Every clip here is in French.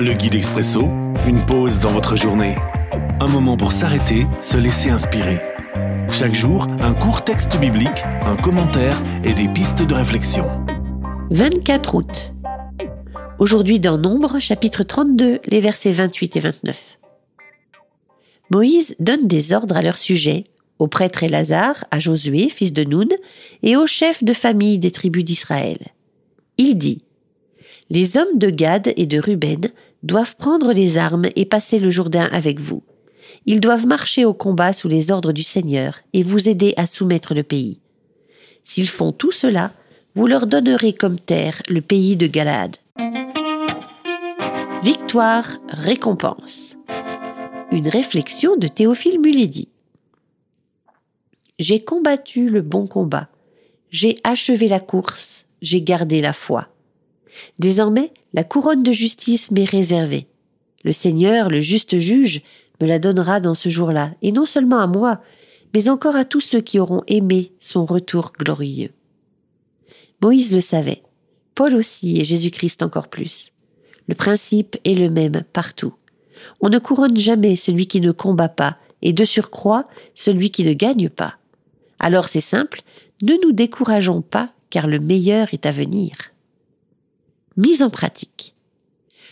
Le guide expresso, une pause dans votre journée. Un moment pour s'arrêter, se laisser inspirer. Chaque jour, un court texte biblique, un commentaire et des pistes de réflexion. 24 août. Aujourd'hui dans Nombre, chapitre 32, les versets 28 et 29. Moïse donne des ordres à leur sujet, au prêtre Élazar, à Josué, fils de Noun, et aux chefs de famille des tribus d'Israël. Il dit Les hommes de Gad et de Ruben doivent prendre les armes et passer le Jourdain avec vous. Ils doivent marcher au combat sous les ordres du Seigneur et vous aider à soumettre le pays. S'ils font tout cela, vous leur donnerez comme terre le pays de Galade. Victoire, récompense. Une réflexion de Théophile Mulidi. J'ai combattu le bon combat, j'ai achevé la course, j'ai gardé la foi. Désormais, la couronne de justice m'est réservée. Le Seigneur, le juste juge, me la donnera dans ce jour-là, et non seulement à moi, mais encore à tous ceux qui auront aimé son retour glorieux. Moïse le savait, Paul aussi et Jésus-Christ encore plus. Le principe est le même partout. On ne couronne jamais celui qui ne combat pas, et de surcroît celui qui ne gagne pas. Alors c'est simple, ne nous décourageons pas car le meilleur est à venir. Mise en pratique.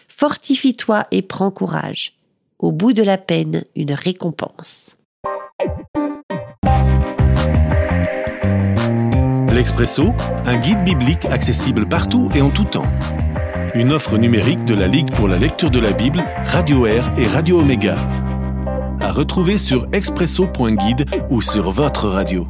Fortifie-toi et prends courage. Au bout de la peine, une récompense. L'Expresso, un guide biblique accessible partout et en tout temps. Une offre numérique de la Ligue pour la lecture de la Bible, Radio Air et Radio Omega. À retrouver sur expresso.guide ou sur votre radio.